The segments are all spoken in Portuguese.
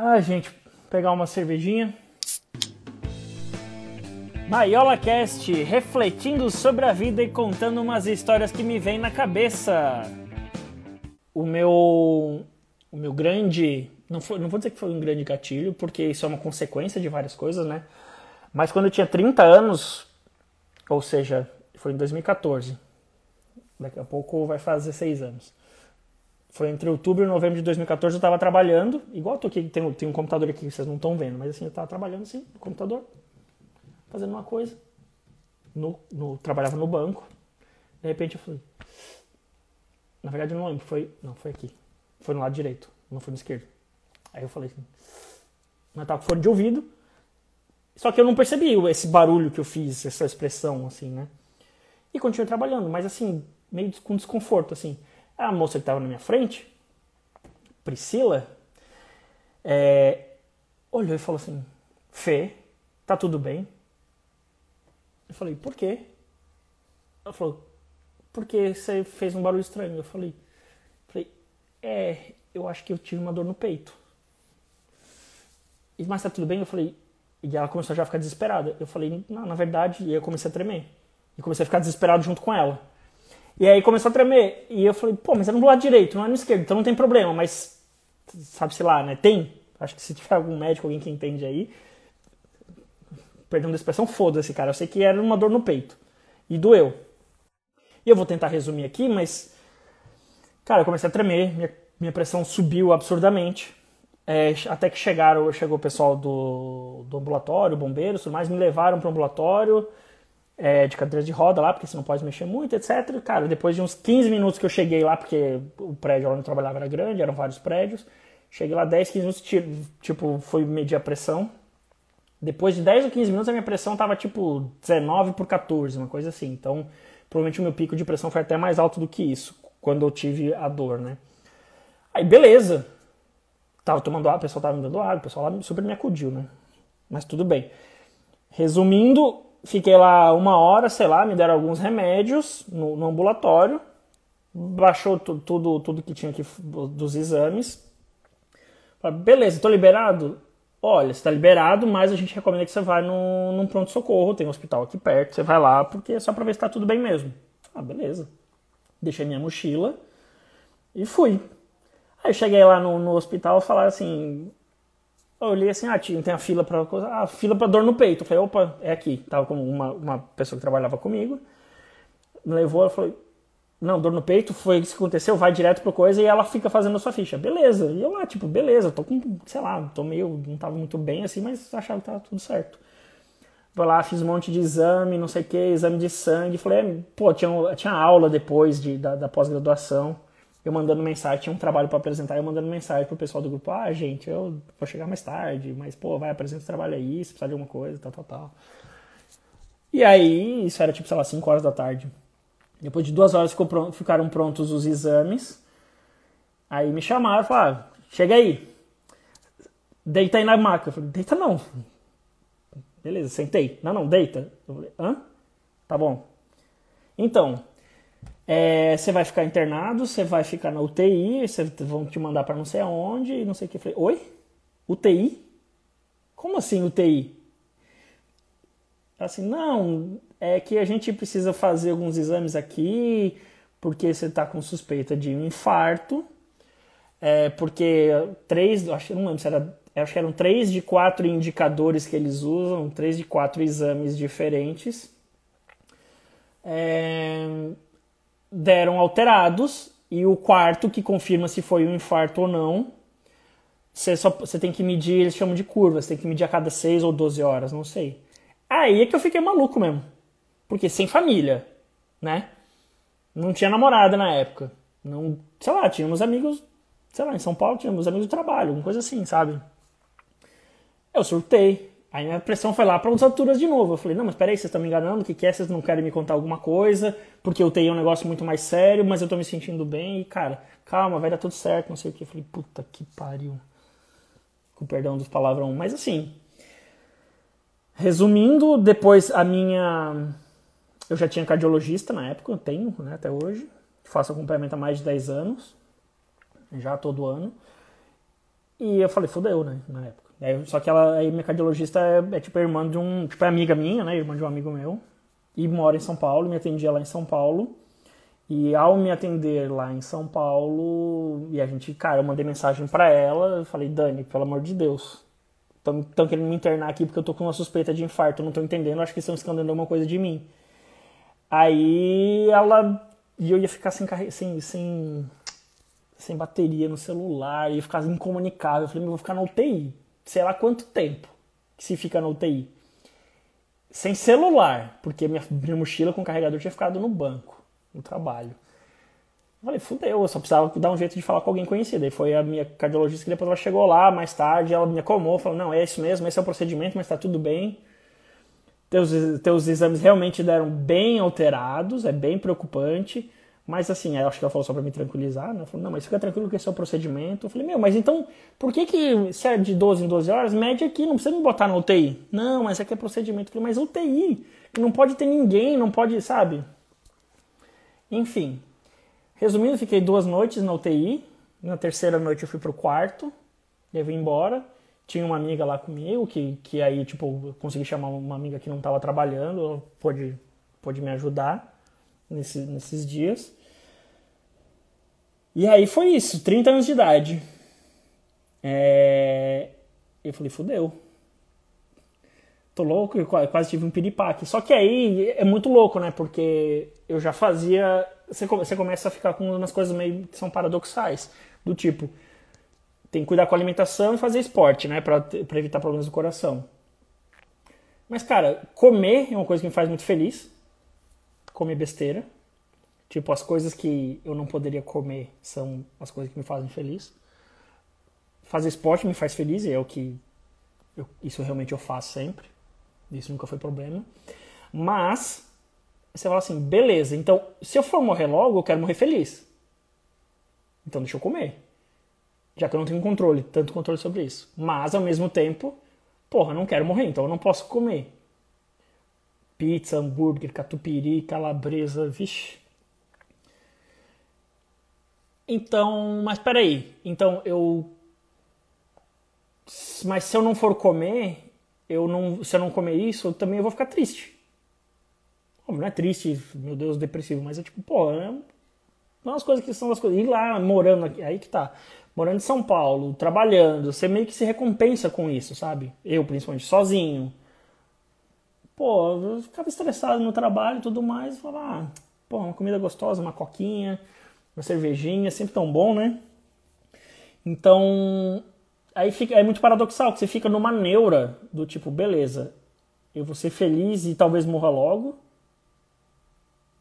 Ah, gente, pegar uma cervejinha. Maiola Cast, refletindo sobre a vida e contando umas histórias que me vêm na cabeça. O meu o meu grande, não foi, não vou dizer que foi um grande gatilho, porque isso é uma consequência de várias coisas, né? Mas quando eu tinha 30 anos, ou seja, foi em 2014. Daqui a pouco vai fazer 6 anos. Foi entre outubro e novembro de 2014 eu estava trabalhando, igual eu tô aqui, tem, tem um computador aqui que vocês não estão vendo, mas assim, eu estava trabalhando assim, no computador, fazendo uma coisa. No, no, trabalhava no banco. De repente eu falei. Na verdade eu não lembro, foi. Não, foi aqui. Foi no lado direito, não foi no esquerdo. Aí eu falei assim. Mas tava com fone de ouvido. Só que eu não percebi esse barulho que eu fiz, essa expressão, assim, né? E continuei trabalhando, mas assim, meio com desconforto, assim. A moça que estava na minha frente, Priscila, é, olhou e falou assim: Fê, tá tudo bem? Eu falei: Por quê? Ela falou: Porque você fez um barulho estranho. Eu falei: É, eu acho que eu tive uma dor no peito. Mas tá tudo bem? Eu falei: E ela começou já a ficar desesperada. Eu falei: Não, na verdade, e eu comecei a tremer. E comecei a ficar desesperado junto com ela. E aí começou a tremer. E eu falei, pô, mas é no lado direito, não é no esquerdo, então não tem problema. Mas, sabe-se lá, né? Tem. Acho que se tiver algum médico, alguém que entende aí. Perdão da expressão, foda-se, cara. Eu sei que era uma dor no peito. E doeu. E eu vou tentar resumir aqui, mas. Cara, eu comecei a tremer, minha, minha pressão subiu absurdamente. É, até que chegaram, chegou o pessoal do, do ambulatório, bombeiros, tudo mais, me levaram para o ambulatório é, de cadeira de roda lá, porque você não pode mexer muito, etc. Cara, depois de uns 15 minutos que eu cheguei lá, porque o prédio onde eu trabalhava era grande, eram vários prédios, cheguei lá 10, 15 minutos, tipo, fui medir a pressão. Depois de 10 ou 15 minutos a minha pressão tava tipo 19 por 14, uma coisa assim. Então, provavelmente o meu pico de pressão foi até mais alto do que isso, quando eu tive a dor, né? Aí, beleza. Tava tomando água, o pessoal tava me dando água, o pessoal lá super me acudiu, né? Mas tudo bem. Resumindo, Fiquei lá uma hora, sei lá, me deram alguns remédios no, no ambulatório, baixou tu, tudo, tudo que tinha aqui dos exames. Falei, beleza, estou liberado? Olha, está liberado, mas a gente recomenda que você vá no, num pronto-socorro, tem um hospital aqui perto, você vai lá, porque é só para ver se está tudo bem mesmo. Ah, beleza. Deixei minha mochila e fui. Aí cheguei lá no, no hospital e falaram assim: eu olhei assim, ah, tinha, tem a fila para ah, fila para dor no peito. Eu falei, opa, é aqui. Tava com uma, uma pessoa que trabalhava comigo. Me levou, ela falou, não, dor no peito, foi isso que aconteceu, vai direto pro coisa e ela fica fazendo a sua ficha. Beleza. E eu lá, tipo, beleza, tô com, sei lá, tô meio, não tava muito bem assim, mas achava que tava tudo certo. Vou lá, fiz um monte de exame, não sei o que, exame de sangue. Falei, é, pô, tinha, tinha aula depois de, da, da pós-graduação eu mandando mensagem, tinha um trabalho para apresentar, eu mandando mensagem pro pessoal do grupo, ah, gente, eu vou chegar mais tarde, mas, pô, vai, apresenta o trabalho aí, se precisar de alguma coisa, tal, tal, tal. E aí, isso era tipo, sei lá, 5 horas da tarde. Depois de duas horas ficaram prontos os exames. Aí me chamaram, falaram, ah, chega aí. Deita aí na maca. Eu falei, deita não. Beleza, sentei. Não, não, deita. Eu falei, hã? Tá bom. Então, é, você vai ficar internado, você vai ficar na UTI, vocês vão te mandar para não sei aonde, não sei o que. Falei, oi? UTI? Como assim UTI? Assim, não, é que a gente precisa fazer alguns exames aqui, porque você está com suspeita de um infarto, é, porque três, acho, não lembro se era, acho que eram três de quatro indicadores que eles usam, três de quatro exames diferentes. É, deram alterados e o quarto, que confirma se foi um infarto ou não, você, só, você tem que medir, eles chamam de curva, você tem que medir a cada 6 ou 12 horas, não sei. Aí é que eu fiquei maluco mesmo. Porque sem família, né? Não tinha namorada na época. Não, sei lá, tínhamos amigos, sei lá, em São Paulo tínhamos amigos do trabalho, alguma coisa assim, sabe? Eu surtei. Aí minha pressão foi lá para as alturas de novo. Eu falei, não, mas peraí, vocês estão me enganando, o que, que é? Vocês não querem me contar alguma coisa? Porque eu tenho um negócio muito mais sério, mas eu tô me sentindo bem. E, cara, calma, vai dar tudo certo, não sei o que. Eu falei, puta que pariu. Com perdão dos palavrão. Mas assim, resumindo, depois a minha... Eu já tinha cardiologista na época, eu tenho, né, até hoje. Faço acompanhamento há mais de 10 anos. Já todo ano. E eu falei, fodeu, né, na época. Aí, só que ela, aí minha cardiologista é, é, tipo irmã de um, tipo é amiga minha, né, irmã de um amigo meu, e mora em São Paulo, me atendia lá em São Paulo. E ao me atender lá em São Paulo, e a gente, cara, eu mandei mensagem para ela, eu falei, Dani, pelo amor de Deus, estão querendo me internar aqui porque eu tô com uma suspeita de infarto, não tô entendendo, acho que estão escondendo alguma coisa de mim. Aí ela. E eu ia ficar sem, sem, sem, sem bateria no celular, ia ficar incomunicável. Eu falei, eu vou ficar na UTI. Sei lá quanto tempo que se fica na UTI. Sem celular, porque minha, minha mochila com carregador tinha ficado no banco, no trabalho. Eu falei, fudeu, eu só precisava dar um jeito de falar com alguém conhecido. Aí foi a minha cardiologista que depois ela chegou lá mais tarde, ela me acalmou, falou, não, é isso mesmo, esse é o procedimento, mas tá tudo bem teus, teus exames realmente deram bem alterados, é bem preocupante. Mas assim, acho que ela falou só pra me tranquilizar, né? Falou, não, mas fica tranquilo que esse é o procedimento. Eu falei, meu, mas então, por que que, se é de 12 em 12 horas, mede aqui, não precisa me botar na UTI. Não, mas aqui é procedimento. Eu falei, mas UTI, não pode ter ninguém, não pode, sabe? Enfim, resumindo, fiquei duas noites na UTI. Na terceira noite eu fui pro quarto, eu vim embora tinha uma amiga lá comigo, que, que aí, tipo, eu consegui chamar uma amiga que não estava trabalhando, pôde, pôde me ajudar nesse, nesses dias. E aí foi isso, 30 anos de idade. É... Eu falei, fudeu. Tô louco, eu quase tive um piripaque. Só que aí é muito louco, né? Porque eu já fazia. Você começa a ficar com umas coisas meio que são paradoxais. Do tipo, tem que cuidar com a alimentação e fazer esporte, né? Pra, pra evitar problemas do coração. Mas, cara, comer é uma coisa que me faz muito feliz. Comer besteira. Tipo, as coisas que eu não poderia comer são as coisas que me fazem feliz. Fazer esporte me faz feliz e é o que. Eu, isso realmente eu faço sempre. Isso nunca foi problema. Mas, você fala assim, beleza, então se eu for morrer logo, eu quero morrer feliz. Então deixa eu comer já que eu não tenho controle, tanto controle sobre isso. Mas, ao mesmo tempo, porra, não quero morrer, então eu não posso comer. Pizza, hambúrguer, catupiry, calabresa, vixe. Então, mas peraí, então eu... Mas se eu não for comer, eu não, se eu não comer isso, eu também vou ficar triste. Não é triste, meu Deus, depressivo, mas é tipo, pô, é umas coisas que são as coisas. E lá morando aqui, aí que tá morando em São Paulo, trabalhando, você meio que se recompensa com isso, sabe? Eu, principalmente, sozinho. Pô, eu ficava estressado no trabalho e tudo mais, falava, ah, pô, uma comida gostosa, uma coquinha, uma cervejinha, sempre tão bom, né? Então, aí fica, é muito paradoxal, que você fica numa neura do tipo, beleza, eu vou ser feliz e talvez morra logo,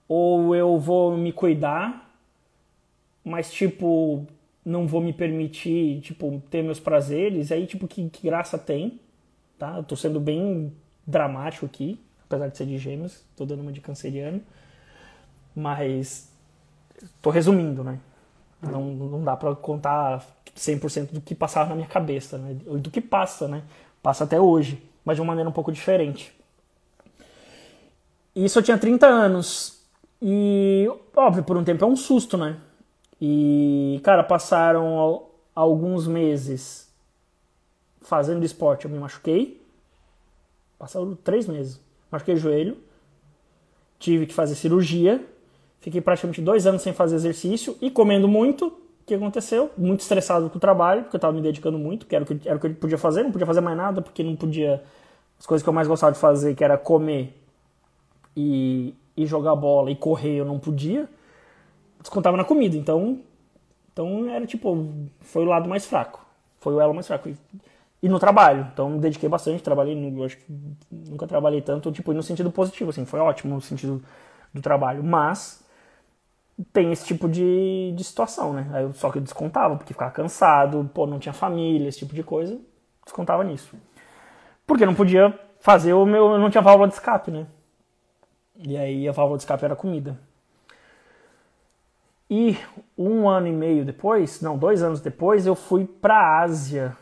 ou eu vou me cuidar, mas tipo, não vou me permitir, tipo, ter meus prazeres, aí, tipo, que, que graça tem, tá? Eu tô sendo bem dramático aqui, apesar de ser de gêmeos, tô dando uma de canceriano, mas tô resumindo, né? Não, não dá para contar 100% do que passava na minha cabeça, né? Do que passa, né? Passa até hoje, mas de uma maneira um pouco diferente. Isso eu tinha 30 anos. E, óbvio, por um tempo é um susto, né? E, cara, passaram alguns meses fazendo esporte, eu me machuquei. Passaram três meses. Machuquei o joelho. Tive que fazer cirurgia. Fiquei praticamente dois anos sem fazer exercício e comendo muito. O que aconteceu? Muito estressado com o trabalho, porque eu estava me dedicando muito, que era o que, era o que eu podia fazer. Não podia fazer mais nada, porque não podia. As coisas que eu mais gostava de fazer, que era comer e, e jogar bola e correr, eu não podia descontava na comida. Então, então era tipo, foi o lado mais fraco. Foi o elo mais fraco. E, e no trabalho. Então me dediquei bastante, trabalhei, no, acho que nunca trabalhei tanto, tipo, no sentido positivo, assim, foi ótimo no sentido do trabalho. Mas tem esse tipo de, de situação, né? Eu, só que eu descontava, porque ficava cansado, pô, não tinha família, esse tipo de coisa, descontava nisso. Porque não podia fazer o meu. Eu não tinha válvula de escape, né? E aí a válvula de escape era comida. E um ano e meio depois, não, dois anos depois, eu fui para a Ásia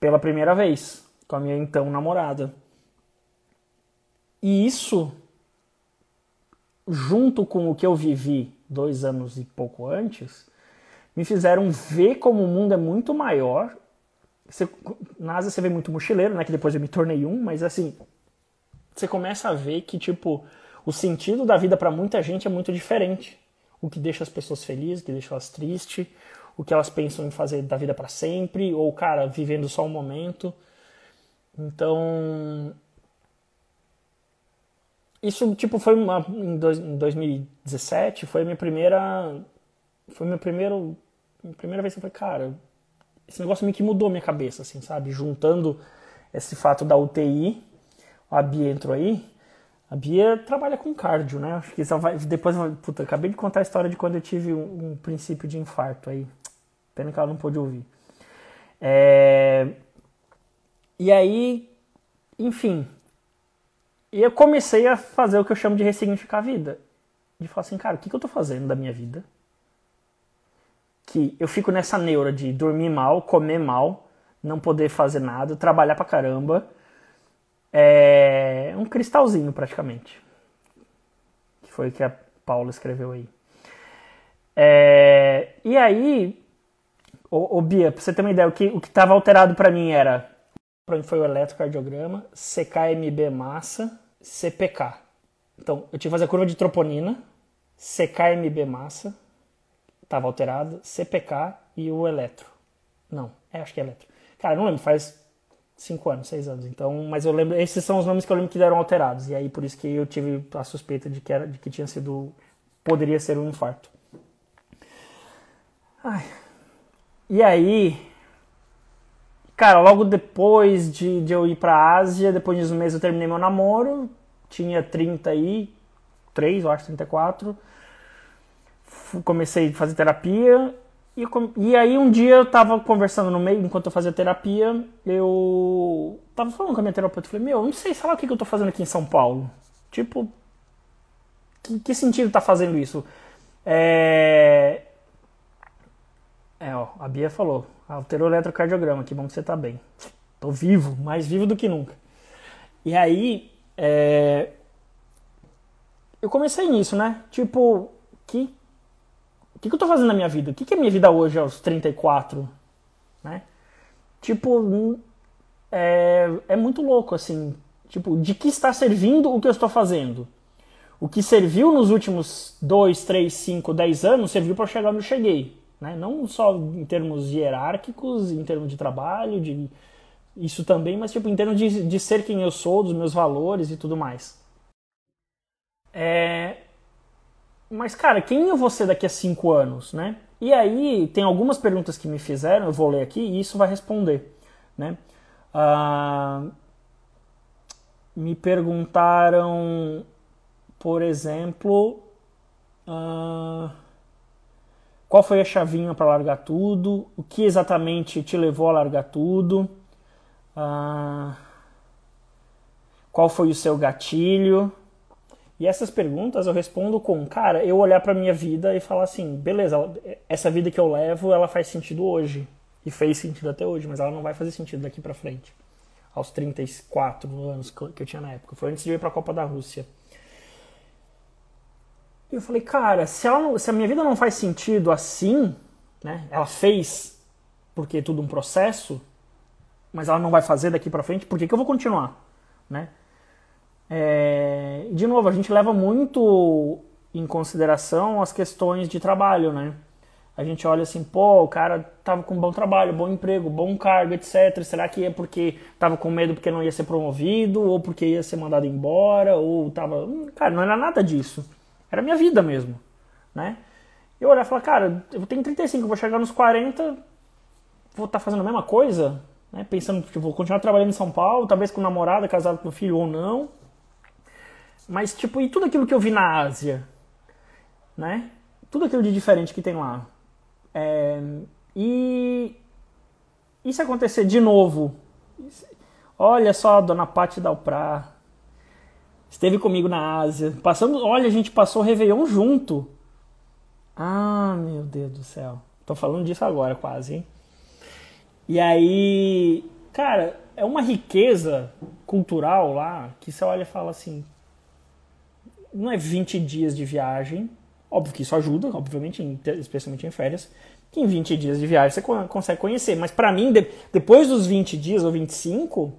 pela primeira vez com a minha então namorada. E isso, junto com o que eu vivi dois anos e pouco antes, me fizeram ver como o mundo é muito maior, você, na Ásia você vê muito mochileiro, né? Que depois eu me tornei um, mas assim, você começa a ver que, tipo, o sentido da vida para muita gente é muito diferente. O que deixa as pessoas felizes, o que deixa elas tristes, o que elas pensam em fazer da vida para sempre, ou, cara, vivendo só um momento. Então. Isso, tipo, foi uma, em, dois, em 2017, foi minha primeira. Foi meu primeiro. Minha primeira vez que eu falei, cara, esse negócio meio que mudou minha cabeça, assim, sabe? Juntando esse fato da UTI, a Bia entrou aí. A Bia trabalha com cardio, né? Acho que só vai. Depois, puta, acabei de contar a história de quando eu tive um, um princípio de infarto aí. Pena que ela não pôde ouvir. É... E aí, enfim. E eu comecei a fazer o que eu chamo de ressignificar a vida. De falar assim, cara, o que, que eu tô fazendo da minha vida? Que eu fico nessa neura de dormir mal, comer mal, não poder fazer nada, trabalhar pra caramba. É um cristalzinho, praticamente. Que foi o que a Paula escreveu aí. É... E aí, ô, ô Bia, pra você ter uma ideia, o que o estava alterado para mim era para mim foi o eletrocardiograma, CKMB massa, CPK. Então, eu tive que fazer a curva de troponina, CKMB massa, estava alterado, CPK e o eletro. Não, é, acho que é eletro. Cara, não lembro, faz 5 anos, 6 anos. Então, mas eu lembro, esses são os nomes que eu lembro que deram alterados. E aí por isso que eu tive a suspeita de que era de que tinha sido poderia ser um infarto. Ai. E aí, Cara, logo depois de, de eu ir pra Ásia, depois de uns meses eu terminei meu namoro, tinha 33, eu acho, 34. Comecei a fazer terapia. E, e aí um dia eu tava conversando no meio, enquanto eu fazia terapia, eu tava falando com a minha terapeuta, eu falei, meu, não sei, sei lá o que, que eu tô fazendo aqui em São Paulo. Tipo, que, que sentido tá fazendo isso? É... É, ó, a Bia falou, Alterou o eletrocardiograma, que bom que você tá bem. Tô vivo, mais vivo do que nunca. E aí, é... eu comecei nisso, né? Tipo, que... o que, que eu tô fazendo na minha vida? O que, que é minha vida hoje aos 34? Né? Tipo, é, é muito louco, assim. Tipo, de que está servindo o que eu estou fazendo? O que serviu nos últimos 2, 3, 5, 10 anos serviu para chegar onde eu cheguei. Né? Não só em termos hierárquicos, em termos de trabalho, de isso também, mas tipo, em termos de, de ser quem eu sou, dos meus valores e tudo mais. É... Mas, cara, quem eu vou ser daqui a cinco anos, né? E aí, tem algumas perguntas que me fizeram, eu vou ler aqui e isso vai responder, né? Ah, me perguntaram, por exemplo... Ah, qual foi a chavinha para largar tudo? O que exatamente te levou a largar tudo? Ah, qual foi o seu gatilho? E essas perguntas eu respondo com, cara, eu olhar para minha vida e falar assim, beleza, essa vida que eu levo, ela faz sentido hoje e fez sentido até hoje, mas ela não vai fazer sentido daqui para frente. Aos 34 anos que eu tinha na época, foi antes de ir para a Copa da Rússia. E eu falei, cara, se, ela se a minha vida não faz sentido assim, né? Ela fez porque é tudo um processo, mas ela não vai fazer daqui para frente, por que, que eu vou continuar, né? É, de novo, a gente leva muito em consideração as questões de trabalho, né? A gente olha assim, pô, o cara tava com bom trabalho, bom emprego, bom cargo, etc. Será que é porque tava com medo porque não ia ser promovido, ou porque ia ser mandado embora, ou tava. Hum, cara, não era nada disso. Era minha vida mesmo, né? Eu olhar e falar, cara, eu tenho 35, vou chegar nos 40, vou estar tá fazendo a mesma coisa, né? Pensando que vou continuar trabalhando em São Paulo, talvez com namorada, casado com filho ou não. Mas, tipo, e tudo aquilo que eu vi na Ásia, né? Tudo aquilo de diferente que tem lá. É... E... E se acontecer de novo? Olha só a dona Paty Dalprá, Esteve comigo na Ásia. Passamos, olha, a gente passou o Réveillon junto. Ah, meu Deus do céu. Tô falando disso agora quase, hein? E aí, cara, é uma riqueza cultural lá que você olha e fala assim, não é 20 dias de viagem, óbvio que isso ajuda, obviamente, especialmente em férias, que em 20 dias de viagem você consegue conhecer. Mas para mim, de, depois dos 20 dias ou 25,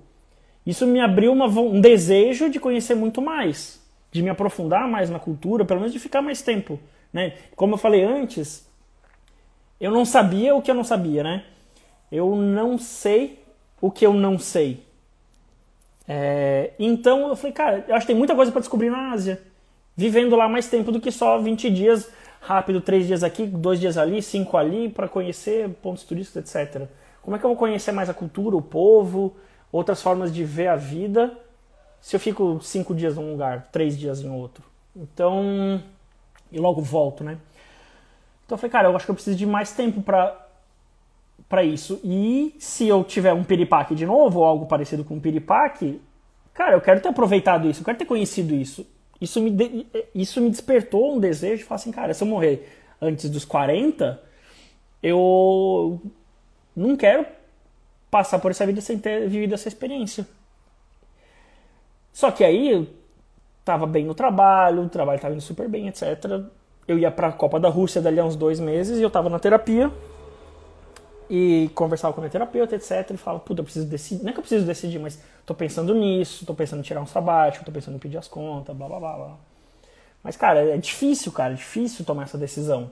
isso me abriu uma, um desejo de conhecer muito mais, de me aprofundar mais na cultura, pelo menos de ficar mais tempo. Né? Como eu falei antes, eu não sabia o que eu não sabia, né? Eu não sei o que eu não sei. É, então eu falei, cara, eu acho que tem muita coisa para descobrir na Ásia. Vivendo lá mais tempo do que só 20 dias rápido, três dias aqui, dois dias ali, cinco ali, para conhecer pontos turísticos, etc. Como é que eu vou conhecer mais a cultura, o povo, outras formas de ver a vida, se eu fico cinco dias num lugar, três dias em outro? Então, e logo volto, né? Então eu falei, cara, eu acho que eu preciso de mais tempo para para isso. E se eu tiver um piripaque de novo, ou algo parecido com um piripaque, cara, eu quero ter aproveitado isso, eu quero ter conhecido isso. Isso me, de, isso me despertou um desejo de falar assim, cara, se eu morrer antes dos 40, eu não quero passar por essa vida sem ter vivido essa experiência. Só que aí eu tava bem no trabalho, o trabalho tava indo super bem, etc. Eu ia pra Copa da Rússia dali a uns dois meses e eu tava na terapia e conversava com a minha terapeuta, etc. E falava, puta, eu preciso decidir. Não é que eu preciso decidir, mas tô pensando nisso, tô pensando em tirar um sabático, tô pensando em pedir as contas, blá blá blá blá. Mas, cara, é difícil, cara, é difícil tomar essa decisão.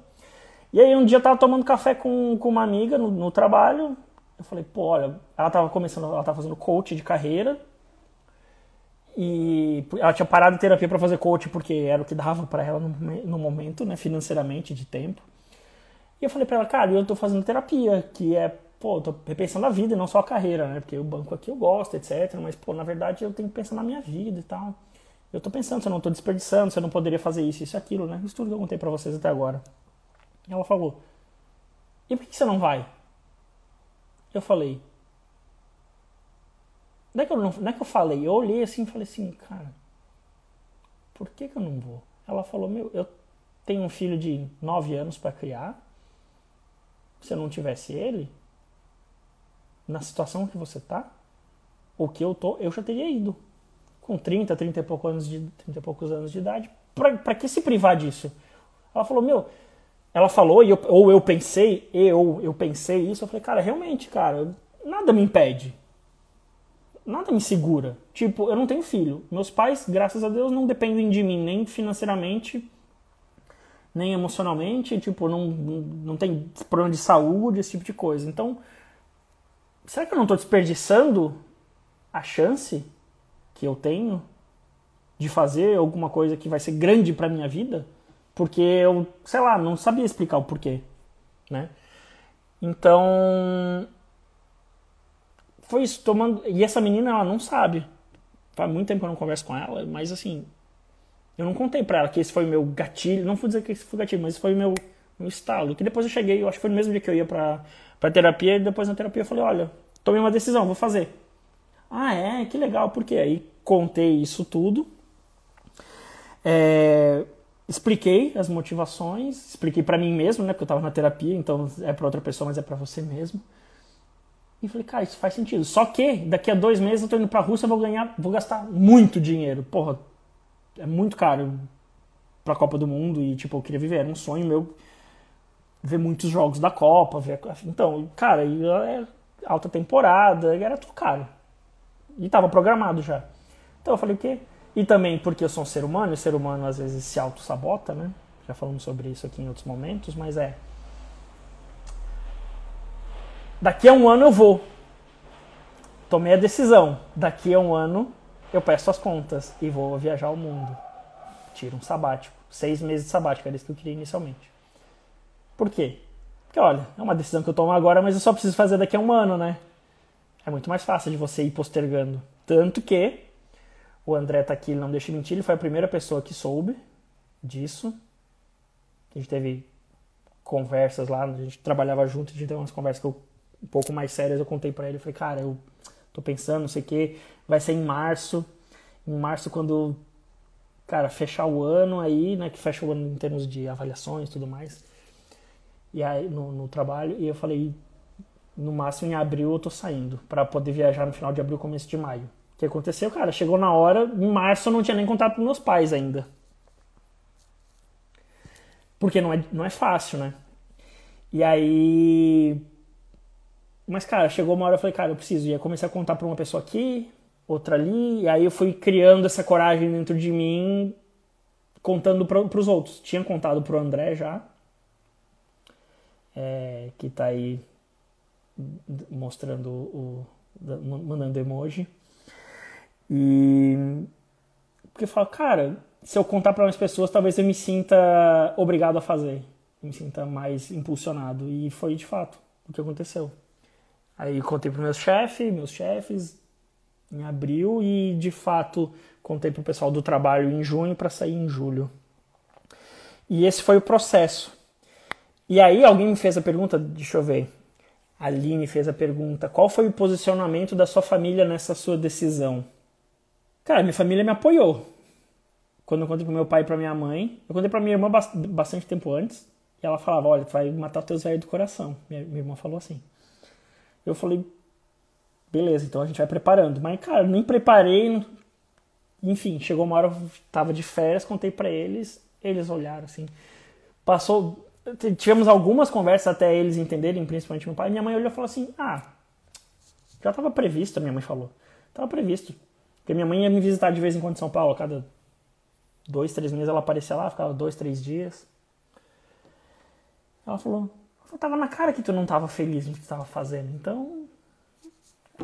E aí um dia eu tava tomando café com, com uma amiga no, no trabalho. Eu falei, pô, olha, ela tava começando, ela tava fazendo coach de carreira. E ela tinha parado terapia para fazer coach porque era o que dava para ela no, momento, né, financeiramente, de tempo. E eu falei pra ela, cara, eu tô fazendo terapia, que é, pô, tô repensando a vida e não só a carreira, né? Porque o banco aqui eu gosto, etc. Mas, pô, na verdade eu tenho que pensar na minha vida e tal. Eu tô pensando se eu não tô desperdiçando, se eu não poderia fazer isso, isso aquilo, né? Isso tudo que eu contei pra vocês até agora. E ela falou, e por que você não vai? Eu falei, não é que eu, não, não é que eu falei, eu olhei assim e falei assim, cara, por que, que eu não vou? Ela falou, meu, eu tenho um filho de 9 anos para criar, se eu não tivesse ele, na situação que você tá, ou que eu tô, eu já teria ido. Com 30, 30 e poucos anos de, 30 e poucos anos de idade. Pra, pra que se privar disso? Ela falou, meu, ela falou, eu, ou eu pensei, eu, eu pensei isso, eu falei, cara, realmente, cara, nada me impede. Nada me segura. Tipo, eu não tenho filho. Meus pais, graças a Deus, não dependem de mim, nem financeiramente, nem emocionalmente, tipo, não, não tem problema de saúde, esse tipo de coisa. Então, será que eu não estou desperdiçando a chance que eu tenho de fazer alguma coisa que vai ser grande para minha vida? Porque eu, sei lá, não sabia explicar o porquê, né? Então, foi isso, tomando. E essa menina, ela não sabe. Faz muito tempo que eu não converso com ela, mas assim, eu não contei pra ela que esse foi o meu gatilho, não vou dizer que esse foi o gatilho, mas esse foi o meu, meu estalo. Que depois eu cheguei, eu acho que foi no mesmo dia que eu ia pra, pra terapia, e depois na terapia eu falei, olha, tomei uma decisão, vou fazer. Ah, é? Que legal, por quê? Aí contei isso tudo, é, expliquei as motivações, expliquei para mim mesmo, né, porque eu tava na terapia, então é para outra pessoa, mas é para você mesmo. E falei, cara, isso faz sentido. Só que daqui a dois meses eu tô indo pra Rússia, vou ganhar, vou gastar muito dinheiro. Porra, é muito caro pra Copa do Mundo e, tipo, eu queria viver. Era um sonho meu ver muitos jogos da Copa. Ver... Então, cara, é alta temporada, era tudo caro. E tava programado já. Então eu falei o quê? E também porque eu sou um ser humano, e o ser humano às vezes se auto-sabota, né? Já falamos sobre isso aqui em outros momentos, mas é. Daqui a um ano eu vou. Tomei a decisão. Daqui a um ano eu peço as contas e vou viajar ao mundo. Tiro um sabático. Seis meses de sabático, era isso que eu queria inicialmente. Por quê? Porque, olha, é uma decisão que eu tomo agora, mas eu só preciso fazer daqui a um ano, né? É muito mais fácil de você ir postergando. Tanto que o André tá aqui, ele não deixa mentir, ele foi a primeira pessoa que soube disso. A gente teve conversas lá, a gente trabalhava junto, a gente teve umas conversas eu, um pouco mais sérias, eu contei para ele, eu falei, cara, eu tô pensando, não sei o que, vai ser em março. Em março, quando, cara, fechar o ano aí, né, que fecha o ano em termos de avaliações e tudo mais, e aí no, no trabalho, e eu falei, no máximo em abril eu tô saindo, para poder viajar no final de abril, começo de maio. O que aconteceu, cara? Chegou na hora, em março eu não tinha nem contato com meus pais ainda. Porque não é, não é fácil, né? E aí. Mas, cara, chegou uma hora eu falei, cara, eu preciso. Aí comecei a contar pra uma pessoa aqui, outra ali. E aí eu fui criando essa coragem dentro de mim, contando para os outros. Tinha contado pro André já, é, que tá aí mostrando o. mandando emoji. E. Porque eu falo, cara, se eu contar para umas pessoas, talvez eu me sinta obrigado a fazer. Me sinta mais impulsionado. E foi de fato o que aconteceu. Aí contei para meus chefes, meus chefes, em abril, e de fato contei para o pessoal do trabalho em junho para sair em julho. E esse foi o processo. E aí alguém me fez a pergunta, deixa eu ver. A Aline fez a pergunta: qual foi o posicionamento da sua família nessa sua decisão? Cara, minha família me apoiou. Quando eu contei pro meu pai e pra minha mãe, eu contei pra minha irmã bastante tempo antes, e ela falava: Olha, vai matar teus velhos do coração. Minha, minha irmã falou assim. Eu falei: Beleza, então a gente vai preparando. Mas, cara, nem preparei. Enfim, chegou uma hora, eu tava de férias, contei para eles, eles olharam assim. Passou. Tivemos algumas conversas até eles entenderem, principalmente meu pai. Minha mãe olhou e falou assim: Ah, já tava previsto, minha mãe falou. Tava previsto. Porque minha mãe ia me visitar de vez em quando em São Paulo, a cada dois, três meses ela aparecia lá, ficava dois, três dias. Ela falou, tava na cara que tu não tava feliz no que tu tava fazendo, então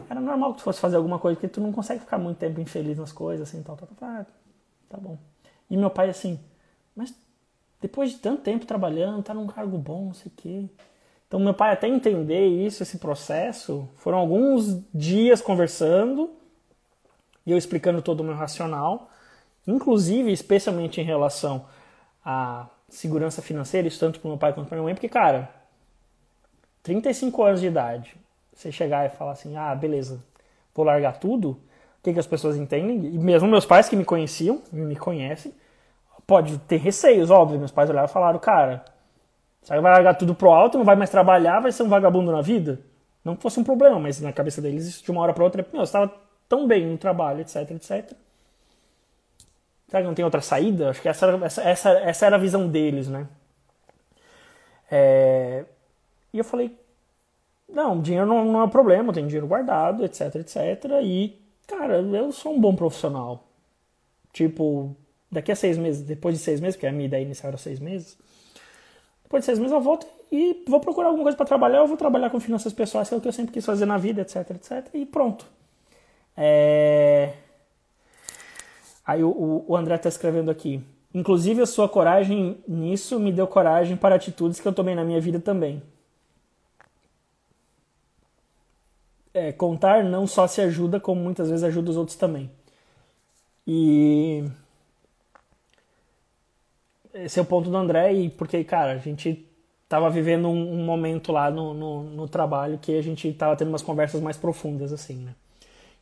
era normal que tu fosse fazer alguma coisa, porque tu não consegue ficar muito tempo infeliz nas coisas, assim, tal, tal, tal. Ah, tá bom. E meu pai assim, mas depois de tanto tempo trabalhando, tá num cargo bom, não sei o quê. Então meu pai até entender isso, esse processo, foram alguns dias conversando, e eu explicando todo o meu racional, inclusive, especialmente em relação à segurança financeira, isso tanto para meu pai quanto para minha mãe, porque, cara, 35 anos de idade, você chegar e falar assim, ah, beleza, vou largar tudo, o que, que as pessoas entendem? E mesmo meus pais que me conheciam, me conhecem, pode ter receios, óbvio. Meus pais olharam e falaram, cara, você vai largar tudo pro alto, não vai mais trabalhar, vai ser um vagabundo na vida? Não que fosse um problema, mas na cabeça deles, de uma hora para outra, meu, você estava tão bem no trabalho, etc, etc. Será que não tem outra saída? Acho que essa essa, essa, essa era a visão deles, né? É... E eu falei, não, dinheiro não, não é um problema, eu tenho dinheiro guardado, etc, etc. E, cara, eu sou um bom profissional. Tipo, daqui a seis meses, depois de seis meses, porque a minha ideia inicial era seis meses, depois de seis meses eu volto e vou procurar alguma coisa para trabalhar, eu vou trabalhar com finanças pessoais, que é o que eu sempre quis fazer na vida, etc, etc. E pronto. É... Aí o, o André está escrevendo aqui. Inclusive a sua coragem nisso me deu coragem para atitudes que eu tomei na minha vida também. É, contar não só se ajuda, como muitas vezes ajuda os outros também. E esse é o ponto do André, e porque, cara, a gente tava vivendo um, um momento lá no, no, no, trabalho que a gente tava tendo umas conversas mais profundas, assim, né?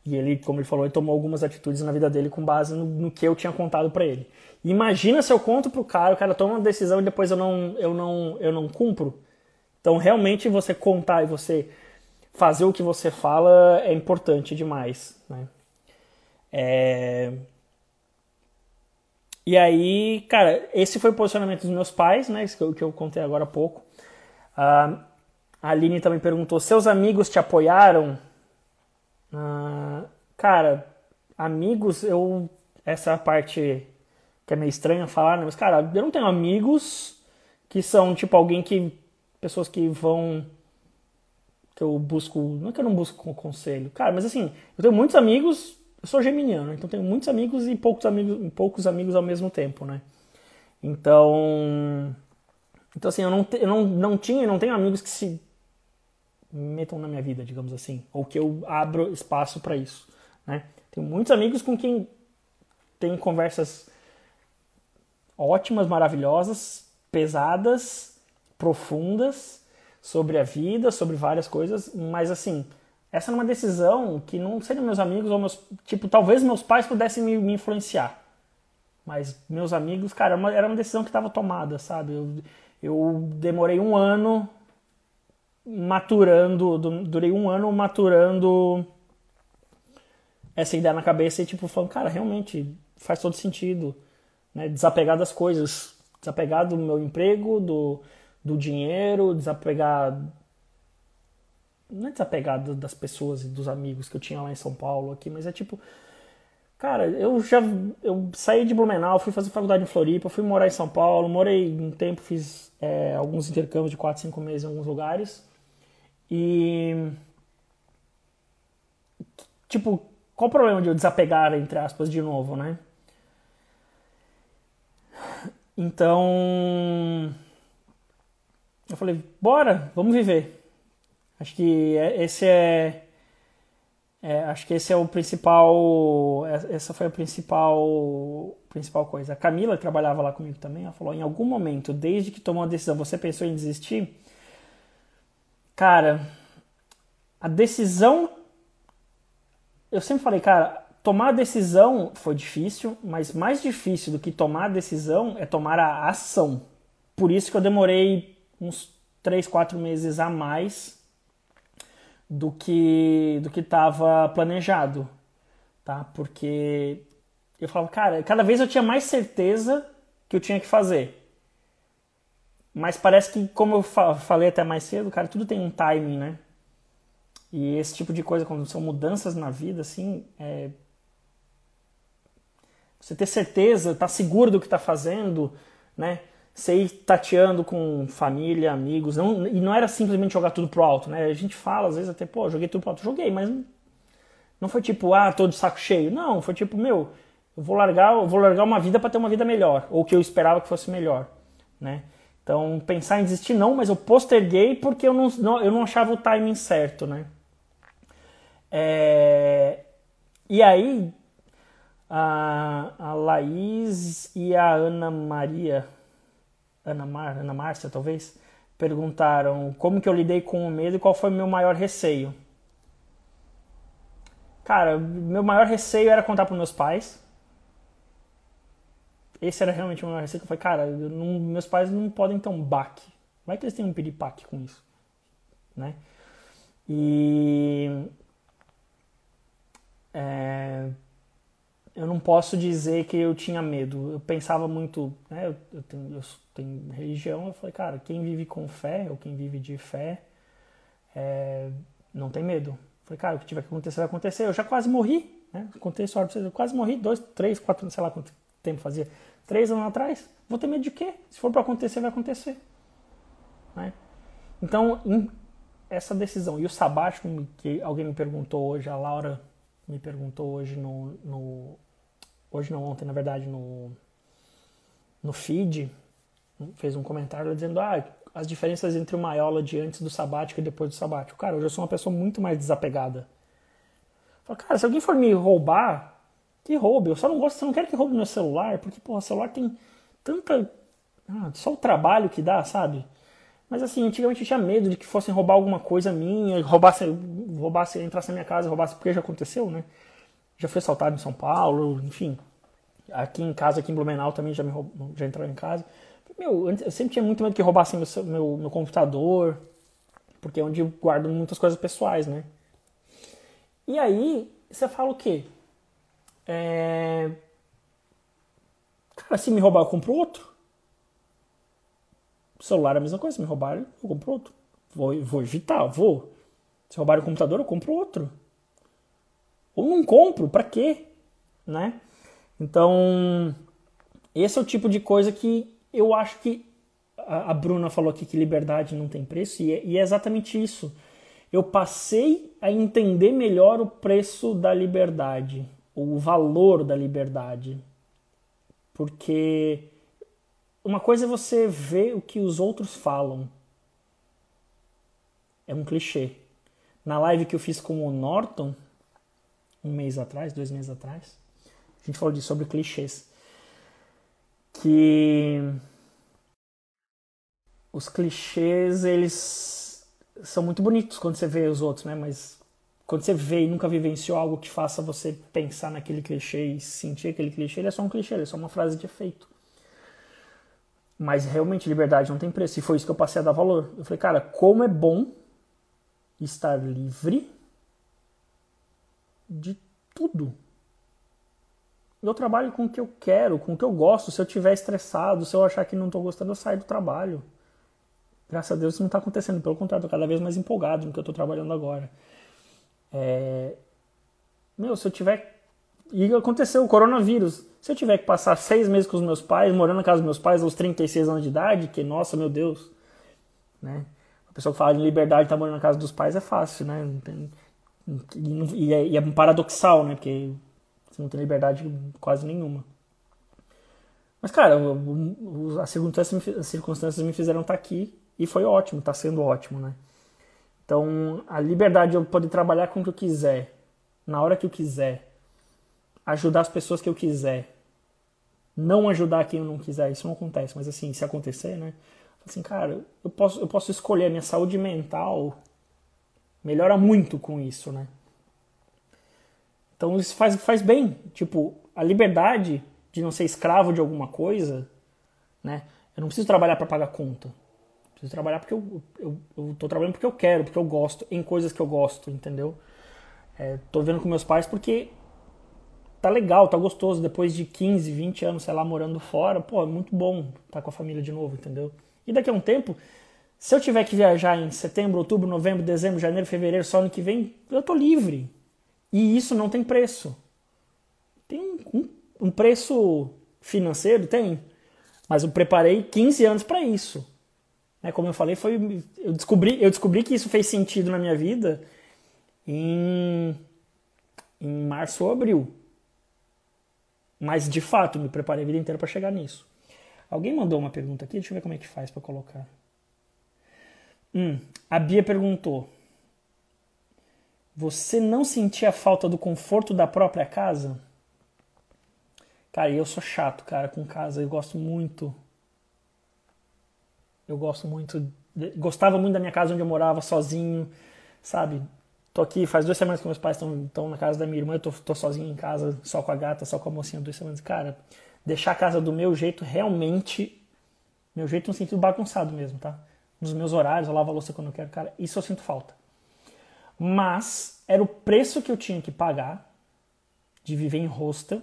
E ele, como ele falou, ele tomou algumas atitudes na vida dele com base no, no que eu tinha contado para ele. imagina se eu conto pro cara, o cara toma uma decisão e depois eu não, eu não, eu não cumpro. Então, realmente, você contar e você fazer o que você fala é importante demais, né? É... E aí, cara, esse foi o posicionamento dos meus pais, né? Isso que eu, que eu contei agora há pouco. Uh, a Aline também perguntou: seus amigos te apoiaram? Uh, cara, amigos, eu. Essa parte que é meio estranha falar, né? Mas, cara, eu não tenho amigos que são, tipo, alguém que. Pessoas que vão. Que eu busco. Não é que eu não busco conselho. Cara, mas assim, eu tenho muitos amigos. Eu sou geminiano, então tenho muitos amigos e poucos amigos, poucos amigos ao mesmo tempo, né? Então. Então, assim, eu não, eu não, não tinha, não tenho amigos que se metam na minha vida, digamos assim, ou que eu abro espaço para isso. Né? Tenho muitos amigos com quem tenho conversas ótimas, maravilhosas, pesadas, profundas sobre a vida, sobre várias coisas, mas assim, essa é uma decisão que não seriam meus amigos ou meus. Tipo, talvez meus pais pudessem me, me influenciar. Mas meus amigos, cara, era uma, era uma decisão que estava tomada, sabe? Eu, eu demorei um ano maturando, durei um ano maturando essa ideia na cabeça e tipo falando, cara, realmente faz todo sentido, né? Desapegar das coisas, desapegar do meu emprego, do, do dinheiro, desapegar. Não é desapegar das pessoas e dos amigos que eu tinha lá em São Paulo aqui, mas é tipo. Cara, eu já eu saí de Blumenau, fui fazer faculdade em Floripa, fui morar em São Paulo, morei um tempo, fiz é, alguns intercâmbios de 4, 5 meses em alguns lugares. E. Tipo, qual o problema de eu desapegar, entre aspas, de novo, né? Então. Eu falei, bora, vamos viver. Acho que é, esse é, é, acho que esse é o principal, é, essa foi a principal, principal coisa. A Camila trabalhava lá comigo também, ela falou, em algum momento, desde que tomou a decisão, você pensou em desistir? Cara, a decisão, eu sempre falei, cara, tomar a decisão foi difícil, mas mais difícil do que tomar a decisão é tomar a ação. Por isso que eu demorei uns 3, 4 meses a mais do que do que estava planejado, tá? Porque eu falava, cara, cada vez eu tinha mais certeza que eu tinha que fazer. Mas parece que, como eu falei até mais cedo, cara, tudo tem um timing, né? E esse tipo de coisa, quando são mudanças na vida, assim, é... você ter certeza, tá seguro do que está fazendo, né? Você ir tateando com família, amigos, não, e não era simplesmente jogar tudo pro alto, né? A gente fala às vezes até, pô, joguei tudo pro alto, joguei, mas não foi tipo, ah, tô de saco cheio. Não, foi tipo, meu, eu vou largar, eu vou largar uma vida para ter uma vida melhor, ou que eu esperava que fosse melhor, né? Então, pensar em desistir não, mas eu posterguei porque eu não, não eu não achava o timing certo, né? É... E aí, a, a Laís e a Ana Maria, Ana, Mar, Ana Márcia talvez, perguntaram como que eu lidei com o medo e qual foi o meu maior receio. Cara, meu maior receio era contar para meus pais. Esse era realmente meu maior receio. Eu falei, cara, não, meus pais não podem ter um baque. Vai que eles têm um piripaque com isso, né? E é, eu não posso dizer que eu tinha medo. Eu pensava muito, né? Eu, eu, tenho, eu tenho, religião. Eu falei, cara, quem vive com fé ou quem vive de fé é, não tem medo. Eu falei, cara, o que tiver que acontecer vai acontecer. Eu já quase morri, né? Contei só pra vocês, eu quase morri dois, três, quatro, sei lá quanto tempo fazia, três anos atrás. Vou ter medo de quê? Se for para acontecer, vai acontecer, né? Então, essa decisão e o sabático que alguém me perguntou hoje, a Laura me perguntou hoje no, no hoje não ontem na verdade no no feed fez um comentário dizendo ah as diferenças entre uma aula de antes do sabático e depois do sabático cara hoje eu sou uma pessoa muito mais desapegada cara se alguém for me roubar que roube eu só não gosto eu não quero que roube meu celular porque o celular tem tanta ah, só o trabalho que dá sabe mas assim, antigamente eu tinha medo de que fossem roubar alguma coisa minha, roubasse, roubasse, entrasse na minha casa, roubasse, porque já aconteceu, né? Já fui assaltado em São Paulo, enfim. Aqui em casa, aqui em Blumenau também já, me já entraram em casa. Meu, eu sempre tinha muito medo que roubassem meu, meu, meu computador, porque é onde eu guardo muitas coisas pessoais, né? E aí, você fala o quê? É... Cara, se me roubar, eu compro outro. O celular é a mesma coisa, se me roubarem, eu compro outro. Vou, vou evitar, vou. Se roubarem o computador, eu compro outro. Ou não compro, para quê? Né? Então, esse é o tipo de coisa que eu acho que a, Bruna falou aqui que liberdade não tem preço, e é, e é exatamente isso. Eu passei a entender melhor o preço da liberdade, o valor da liberdade. Porque uma coisa é você ver o que os outros falam. É um clichê. Na live que eu fiz com o Norton, um mês atrás, dois meses atrás, a gente falou disso sobre clichês. Que os clichês, eles são muito bonitos quando você vê os outros, né? Mas quando você vê e nunca vivenciou algo que faça você pensar naquele clichê e sentir aquele clichê, ele é só um clichê, ele é só uma frase de efeito. Mas realmente liberdade não tem preço. E foi isso que eu passei a dar valor. Eu falei, cara, como é bom estar livre de tudo. Eu trabalho com o que eu quero, com o que eu gosto. Se eu estiver estressado, se eu achar que não estou gostando, eu saio do trabalho. Graças a Deus isso não está acontecendo. Pelo contrário, estou cada vez mais empolgado no que eu estou trabalhando agora. É... Meu, se eu tiver. E aconteceu o coronavírus. Se eu tiver que passar seis meses com os meus pais, morando na casa dos meus pais aos 36 anos de idade, que, nossa, meu Deus. Né? A pessoa que fala de liberdade tá morando na casa dos pais é fácil, né? E é, e é paradoxal, né? Porque você não tem liberdade quase nenhuma. Mas, cara, as circunstâncias, as circunstâncias me fizeram estar aqui e foi ótimo, está sendo ótimo, né? Então, a liberdade de eu poder trabalhar com o que eu quiser, na hora que eu quiser, ajudar as pessoas que eu quiser, não ajudar quem eu não quiser, isso não acontece, mas assim, se acontecer, né? Assim, cara, eu posso, eu posso escolher, a minha saúde mental melhora muito com isso, né? Então isso faz, faz bem. Tipo, a liberdade de não ser escravo de alguma coisa, né? Eu não preciso trabalhar para pagar conta. Preciso trabalhar porque eu, eu, eu tô trabalhando porque eu quero, porque eu gosto, em coisas que eu gosto, entendeu? É, tô vendo com meus pais porque tá legal, tá gostoso. Depois de 15, 20 anos, sei lá, morando fora, pô, é muito bom estar tá com a família de novo, entendeu? E daqui a um tempo, se eu tiver que viajar em setembro, outubro, novembro, dezembro, janeiro, fevereiro, só ano que vem, eu tô livre. E isso não tem preço. Tem um, um preço financeiro? Tem. Mas eu preparei 15 anos para isso. Né? Como eu falei, foi, eu, descobri, eu descobri que isso fez sentido na minha vida em, em março ou abril. Mas de fato, me preparei a vida inteira para chegar nisso. Alguém mandou uma pergunta aqui, deixa eu ver como é que faz para colocar. Hum, a Bia perguntou: Você não sentia falta do conforto da própria casa? Cara, eu sou chato, cara, com casa. Eu gosto muito. Eu gosto muito. Gostava muito da minha casa onde eu morava sozinho, sabe? Tô aqui, faz duas semanas que meus pais estão na casa da minha irmã, eu tô, tô sozinho em casa, só com a gata, só com a mocinha, duas semanas. Cara, deixar a casa do meu jeito realmente. Meu jeito no sentido bagunçado mesmo, tá? Nos meus horários, eu lavo a louça quando eu quero, cara, isso eu sinto falta. Mas era o preço que eu tinha que pagar de viver em hostel.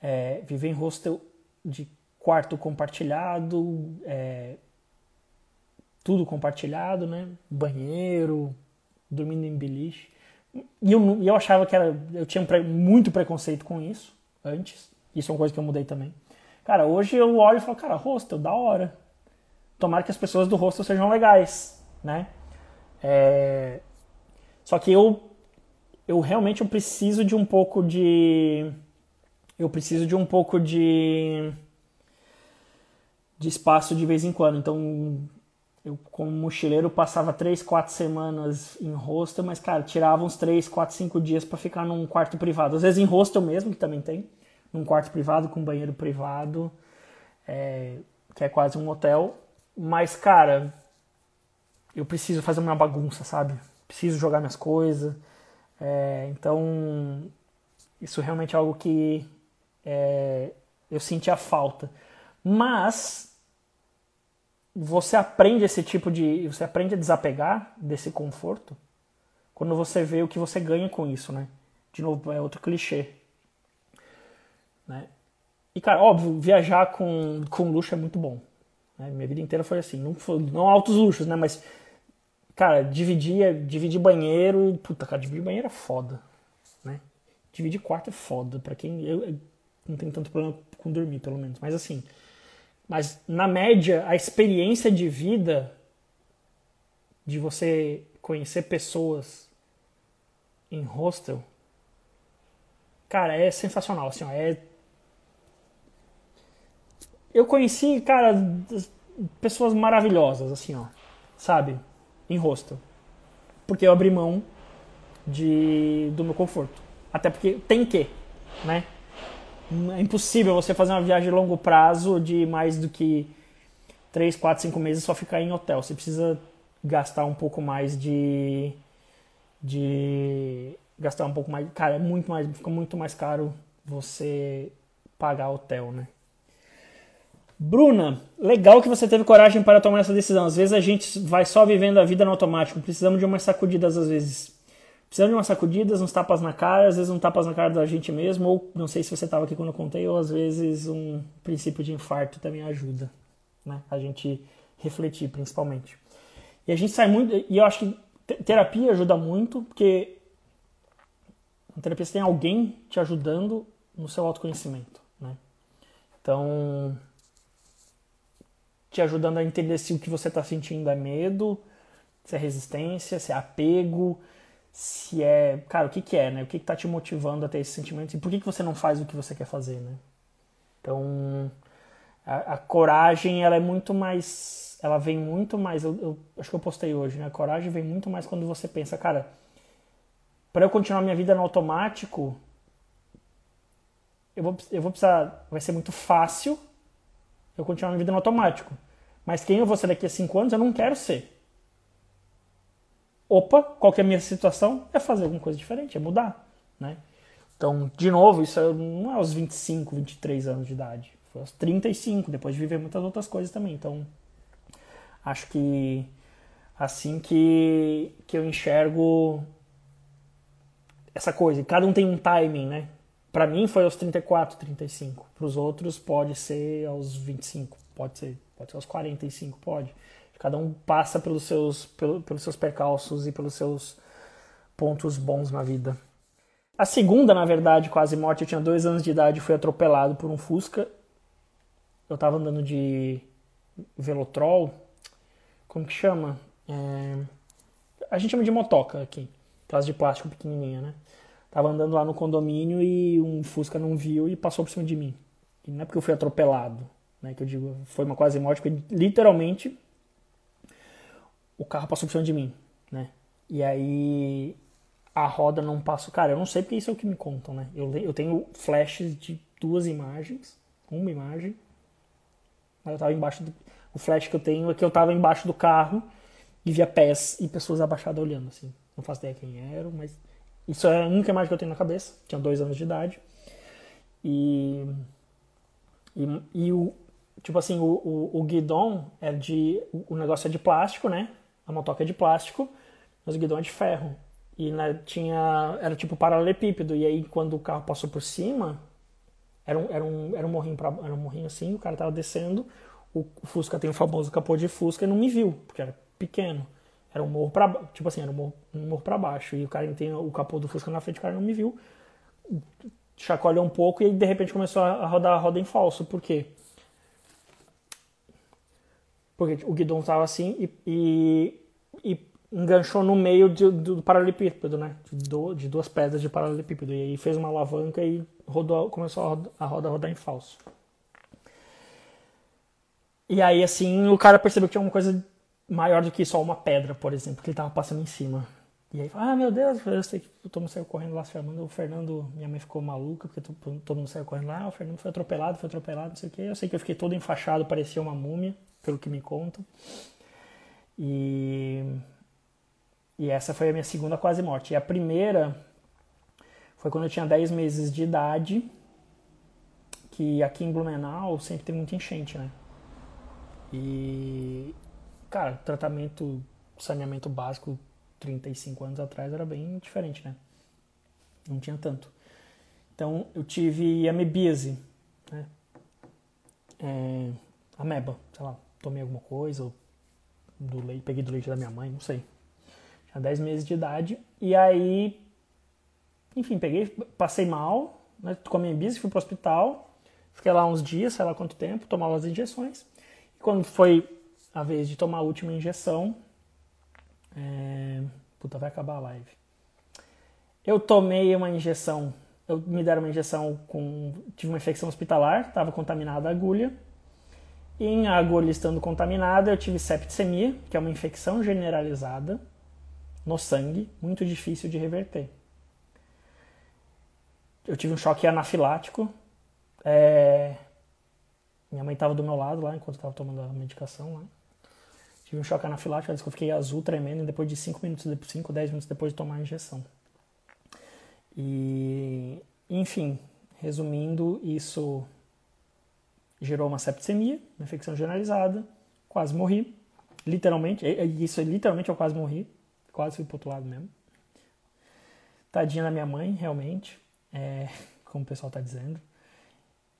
É, viver em hostel de quarto compartilhado, é, tudo compartilhado, né? Banheiro, dormindo em beliche. E eu, eu achava que era. Eu tinha muito preconceito com isso antes. Isso é uma coisa que eu mudei também. Cara, hoje eu olho e falo, cara, hostel, da hora. Tomara que as pessoas do hostel sejam legais, né? É... Só que eu, eu realmente eu preciso de um pouco de. Eu preciso de um pouco de. De espaço de vez em quando. Então, eu, como mochileiro, passava três, quatro semanas em hostel, mas, cara, tirava uns três, quatro, cinco dias para ficar num quarto privado. Às vezes em hostel mesmo, que também tem, num quarto privado com banheiro privado, é, que é quase um hotel. Mas, cara, eu preciso fazer uma bagunça, sabe? Preciso jogar minhas coisas. É, então, isso realmente é algo que é, eu senti a falta. Mas você aprende esse tipo de. Você aprende a desapegar desse conforto quando você vê o que você ganha com isso, né? De novo, é outro clichê. Né? E, cara, óbvio, viajar com, com luxo é muito bom. Né? Minha vida inteira foi assim. Não, não altos luxos, né? Mas, cara, dividir, dividir banheiro. Puta, cara, dividir banheiro é foda. Né? Dividir quarto é foda. Pra quem. Eu, eu não tenho tanto problema com dormir, pelo menos. Mas, assim mas, na média, a experiência de vida de você conhecer pessoas em hostel, cara, é sensacional. Assim, ó, é... Eu conheci, cara, pessoas maravilhosas, assim, ó, sabe? Em hostel. Porque eu abri mão de, do meu conforto. Até porque tem que, né? É impossível você fazer uma viagem de longo prazo de mais do que 3, 4, 5 meses só ficar em hotel. Você precisa gastar um pouco mais de de gastar um pouco mais, cara, é muito mais, fica muito mais caro você pagar hotel, né? Bruna, legal que você teve coragem para tomar essa decisão. Às vezes a gente vai só vivendo a vida no automático, precisamos de umas sacudidas às vezes. Precisando de umas sacudidas, uns tapas na cara, às vezes um tapas na cara da gente mesmo, ou não sei se você estava aqui quando eu contei, ou às vezes um princípio de infarto também ajuda, né? A gente refletir, principalmente. E a gente sai muito. E eu acho que terapia ajuda muito, porque na terapia você tem alguém te ajudando no seu autoconhecimento, né? Então, te ajudando a entender se o que você está sentindo é medo, se é resistência, se é apego, se é. Cara, o que, que é, né? O que está te motivando a ter esse sentimento e por que, que você não faz o que você quer fazer, né? Então, a, a coragem, ela é muito mais. Ela vem muito mais. Eu, eu, acho que eu postei hoje, né? A coragem vem muito mais quando você pensa, cara, para eu continuar minha vida no automático, eu vou, eu vou precisar. Vai ser muito fácil eu continuar minha vida no automático. Mas quem eu vou ser daqui a cinco anos, eu não quero ser. Opa, qual é a minha situação? É fazer alguma coisa diferente, é mudar, né? Então, de novo, isso não é aos 25, 23 anos de idade. Foi aos 35, depois de viver muitas outras coisas também. Então, acho que assim que, que eu enxergo essa coisa. Cada um tem um timing, né? Para mim foi aos 34, 35. Para os outros pode ser aos 25, pode ser, pode ser aos 45, pode. Cada um passa pelos seus, pelos seus percalços e pelos seus pontos bons na vida. A segunda, na verdade, quase morte, eu tinha dois anos de idade, fui atropelado por um Fusca. Eu tava andando de Velotrol, como que chama? É... A gente chama de motoca aqui, aquelas de plástico pequenininha, né? Tava andando lá no condomínio e um Fusca não viu e passou por cima de mim. E não é porque eu fui atropelado, né? Que eu digo, foi uma quase morte, porque literalmente o carro passou por cima de mim, né? E aí a roda não passa. Cara, eu não sei porque isso é o que me contam, né? Eu, eu tenho flashes de duas imagens, uma imagem. Eu tava embaixo do. O flash que eu tenho é que eu tava embaixo do carro e via pés e pessoas abaixadas olhando, assim. Não faço ideia quem eram, mas. Isso é a única imagem que eu tenho na cabeça. Tinha dois anos de idade. E. E, e o. Tipo assim, o, o, o guidon é de. O negócio é de plástico, né? A motoca é de plástico, mas o guidão é de ferro. E né, tinha. Era tipo paralelepípedo. E aí quando o carro passou por cima, era um, era um, era um morrinho pra, era um morrinho assim, o cara tava descendo. O, o Fusca tem o famoso capô de Fusca e não me viu, porque era pequeno. Era um morro pra tipo assim, era um morro, um morro pra baixo. E o cara tem o capô do Fusca na frente, o cara não me viu. Chacoalhou um pouco e de repente começou a rodar a roda em falso. Por quê? Porque o guidão tava assim e, e, e enganchou no meio de, do paralelepípedo, né? De, do, de, duas pedras de paralelepípedo. E aí fez uma alavanca e rodou, começou a roda, a roda rodar em falso. E aí, assim, o cara percebeu que tinha uma coisa maior do que só uma pedra, por exemplo, que ele tava passando em cima. E aí, ah, meu Deus, eu sei que todo mundo saiu correndo lá se chamando. O Fernando, minha mãe ficou maluca, porque todo mundo saiu correndo lá. O Fernando foi atropelado, foi atropelado, não sei o quê. Eu sei que eu fiquei todo enfaixado, parecia uma múmia, pelo que me contam. E e essa foi a minha segunda quase morte. E a primeira foi quando eu tinha 10 meses de idade, que aqui em Blumenau sempre tem muita enchente, né? E, cara, tratamento, saneamento básico 35 anos atrás era bem diferente, né? Não tinha tanto. Então eu tive amebíase, né? É, ameba, sei lá, tomei alguma coisa, ou do leite, peguei do leite da minha mãe, não sei tinha 10 meses de idade. E aí, enfim, peguei, passei mal, né, com a minha bis, fui pro hospital, fiquei lá uns dias, sei lá quanto tempo, tomava as injeções. E quando foi a vez de tomar a última injeção, é... puta, vai acabar a live. Eu tomei uma injeção, eu me deram uma injeção com, tive uma infecção hospitalar, estava contaminada a agulha. E em agulha estando contaminada, eu tive septicemia, que é uma infecção generalizada, no sangue, muito difícil de reverter. Eu tive um choque anafilático. É... Minha mãe estava do meu lado lá enquanto estava tomando a medicação lá. Tive um choque anafilático, que eu fiquei azul, tremendo, depois de 5 minutos, 5, 10 minutos depois de tomar a injeção. E, enfim, resumindo, isso gerou uma septicemia, uma infecção generalizada, quase morri. Literalmente, isso literalmente eu quase morri quase fui pro outro lado mesmo. Tadinha da minha mãe, realmente, é, como o pessoal tá dizendo.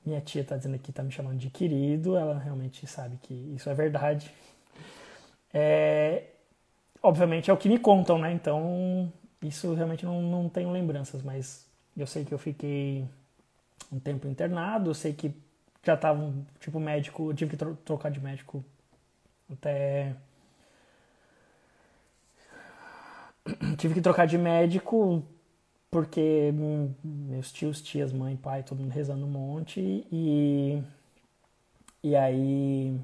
Minha tia tá dizendo aqui, tá me chamando de querido, ela realmente sabe que isso é verdade. É, obviamente é o que me contam, né? Então, isso realmente não, não tenho lembranças, mas eu sei que eu fiquei um tempo internado, eu sei que já tava, tipo, médico, eu tive que trocar de médico até. tive que trocar de médico porque meus tios, tias, mãe, pai, todo mundo rezando um monte e. E aí.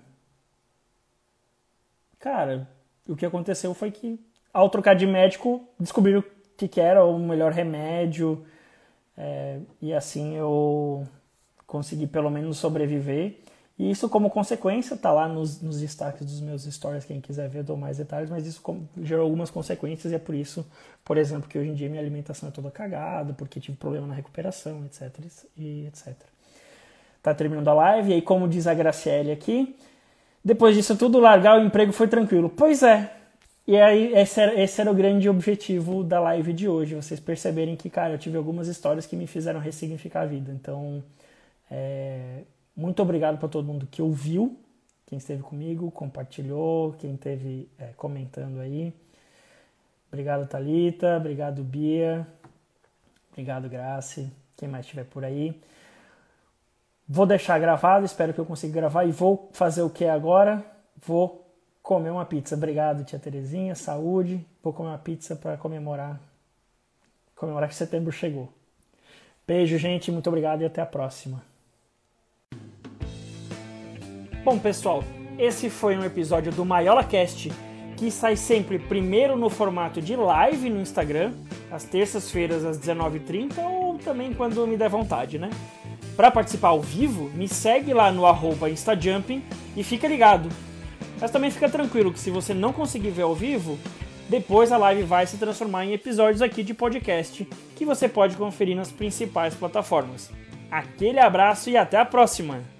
Cara, o que aconteceu foi que, ao trocar de médico, descobriram o que, que era o melhor remédio. É, e assim eu consegui pelo menos sobreviver. E isso, como consequência, tá lá nos, nos destaques dos meus stories. Quem quiser ver, eu dou mais detalhes. Mas isso gerou algumas consequências e é por isso, por exemplo, que hoje em dia minha alimentação é toda cagada, porque tive problema na recuperação, etc. E etc. Tá terminando a live. E aí, como diz a Graciele aqui, depois disso tudo, largar o emprego foi tranquilo. Pois é. E aí, esse era, esse era o grande objetivo da live de hoje. Vocês perceberem que, cara, eu tive algumas histórias que me fizeram ressignificar a vida. Então, é, muito obrigado para todo mundo que ouviu, quem esteve comigo, compartilhou, quem esteve é, comentando aí. Obrigado, Talita. Obrigado, Bia. Obrigado, Grace. Quem mais estiver por aí. Vou deixar gravado, espero que eu consiga gravar e vou fazer o que agora? Vou comer uma pizza. Obrigado, tia Terezinha. Saúde. Vou comer uma pizza para comemorar comemorar que setembro chegou. Beijo, gente. Muito obrigado e até a próxima. Bom, pessoal, esse foi um episódio do Maiola Cast que sai sempre primeiro no formato de live no Instagram, às terças-feiras às 19h30 ou também quando me der vontade, né? Para participar ao vivo, me segue lá no Instajumping e fica ligado. Mas também fica tranquilo que se você não conseguir ver ao vivo, depois a live vai se transformar em episódios aqui de podcast que você pode conferir nas principais plataformas. Aquele abraço e até a próxima!